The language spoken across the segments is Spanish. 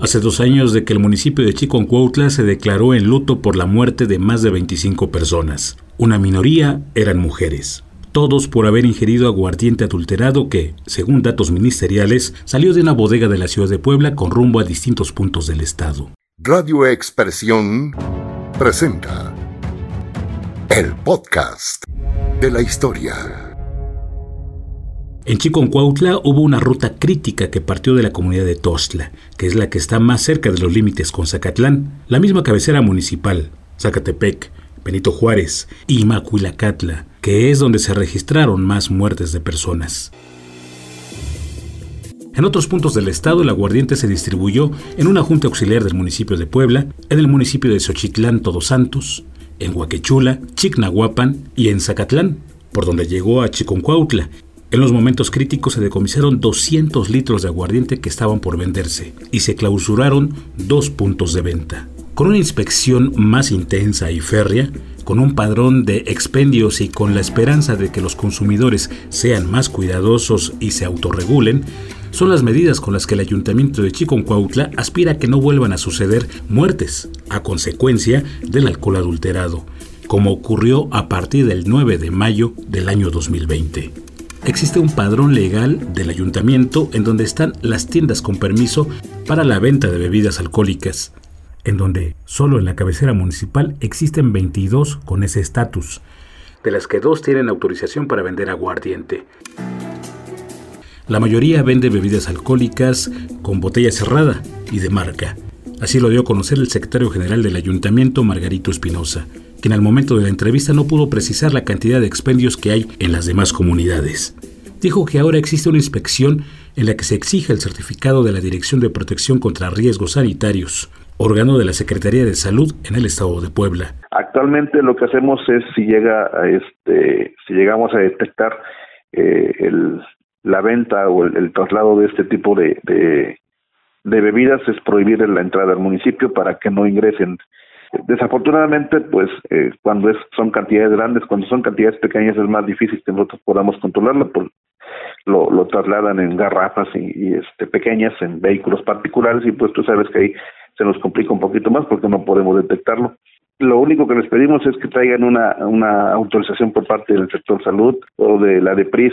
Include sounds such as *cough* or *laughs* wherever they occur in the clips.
Hace dos años de que el municipio de Chiconcuautla se declaró en luto por la muerte de más de 25 personas. Una minoría eran mujeres. Todos por haber ingerido aguardiente adulterado que, según datos ministeriales, salió de una bodega de la ciudad de Puebla con rumbo a distintos puntos del estado. Radio Expresión presenta el podcast de la historia. En Chiconcuautla hubo una ruta crítica que partió de la comunidad de Tostla, que es la que está más cerca de los límites con Zacatlán, la misma cabecera municipal, Zacatepec, Benito Juárez y Macuilacatla, que es donde se registraron más muertes de personas. En otros puntos del estado, el aguardiente se distribuyó en una junta auxiliar del municipio de Puebla, en el municipio de Xochitlán Todos Santos, en Huaquechula, Chignahuapan y en Zacatlán, por donde llegó a Chiconcuautla en los momentos críticos se decomisaron 200 litros de aguardiente que estaban por venderse y se clausuraron dos puntos de venta. Con una inspección más intensa y férrea, con un padrón de expendios y con la esperanza de que los consumidores sean más cuidadosos y se autorregulen, son las medidas con las que el ayuntamiento de Chiconcuautla aspira a que no vuelvan a suceder muertes a consecuencia del alcohol adulterado, como ocurrió a partir del 9 de mayo del año 2020 existe un padrón legal del ayuntamiento en donde están las tiendas con permiso para la venta de bebidas alcohólicas, en donde solo en la cabecera municipal existen 22 con ese estatus, de las que dos tienen autorización para vender aguardiente. La mayoría vende bebidas alcohólicas con botella cerrada y de marca. Así lo dio a conocer el secretario general del ayuntamiento, Margarito Espinosa quien al momento de la entrevista no pudo precisar la cantidad de expendios que hay en las demás comunidades. Dijo que ahora existe una inspección en la que se exige el certificado de la Dirección de Protección contra Riesgos Sanitarios, órgano de la Secretaría de Salud en el estado de Puebla. Actualmente lo que hacemos es si llega a este si llegamos a detectar eh, la venta o el, traslado de este tipo de, de, de bebidas es prohibir la entrada al municipio para que no ingresen Desafortunadamente, pues eh, cuando es, son cantidades grandes, cuando son cantidades pequeñas es más difícil que nosotros podamos controlarlo, pues lo, trasladan en garrafas y, este, pequeñas, en vehículos particulares y pues tú sabes que ahí se nos complica un poquito más porque no podemos detectarlo. Lo único que les pedimos es que traigan una, autorización por parte del sector salud o de la DEPRIS,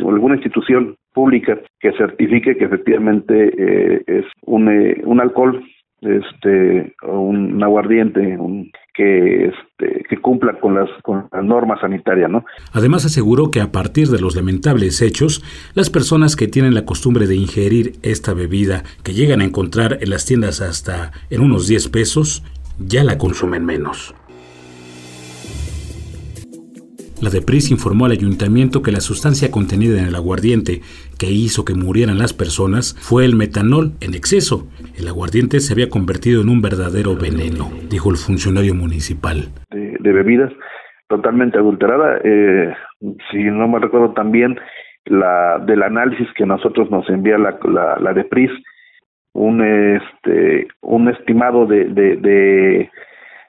alguna institución pública que certifique que efectivamente eh, es un, eh, un alcohol este un aguardiente que este, que cumpla con las con las normas sanitarias, ¿no? Además aseguró que a partir de los lamentables hechos, las personas que tienen la costumbre de ingerir esta bebida que llegan a encontrar en las tiendas hasta en unos 10 pesos, ya la consumen menos. La DEPRIS informó al ayuntamiento que la sustancia contenida en el aguardiente que hizo que murieran las personas fue el metanol en exceso. El aguardiente se había convertido en un verdadero veneno, dijo el funcionario municipal. De, bebidas totalmente adulterada. Eh, si no me recuerdo también la del análisis que nosotros nos envía la, la, la DEPRIS, un, este, un estimado de, de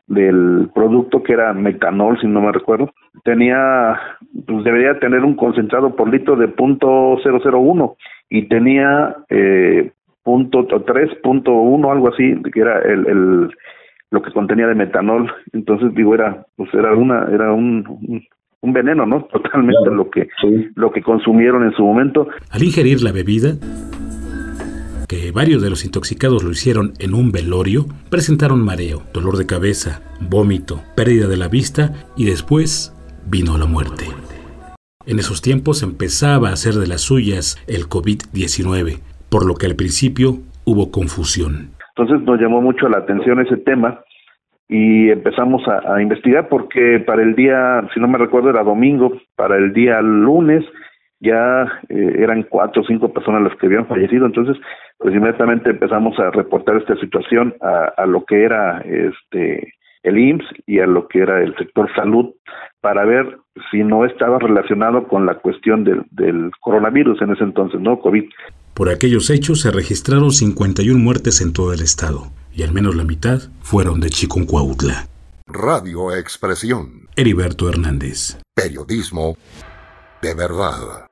del producto que era metanol, si no me recuerdo, tenía, pues debería tener un concentrado por litro de punto .001 y tenía eh, punto .3, algo así, que era el, el, lo que contenía de metanol. Entonces digo, era, pues era una, era un, un, veneno, ¿no? *laughs* Totalmente lo que, lo que consumieron en su momento. Al ingerir la bebida, que varios de los intoxicados lo hicieron en un velorio, presentaron mareo, dolor de cabeza, vómito, pérdida de la vista y después vino la muerte. En esos tiempos empezaba a hacer de las suyas el COVID-19, por lo que al principio hubo confusión. Entonces nos llamó mucho la atención ese tema y empezamos a, investigar porque para el día, si no me recuerdo, era domingo, para el día lunes ya eh, eran cuatro o cinco personas las que habían fallecido, entonces pues inmediatamente empezamos a reportar esta situación a, a lo que era este el IMSS y a lo que era el sector salud para ver si no estaba relacionado con la cuestión del, del coronavirus en ese entonces, ¿no? COVID. Por aquellos hechos se registraron 51 muertes en todo el estado y al menos la mitad fueron de Chiconcuautla. Radio Expresión. Heriberto Hernández. Periodismo de verdad.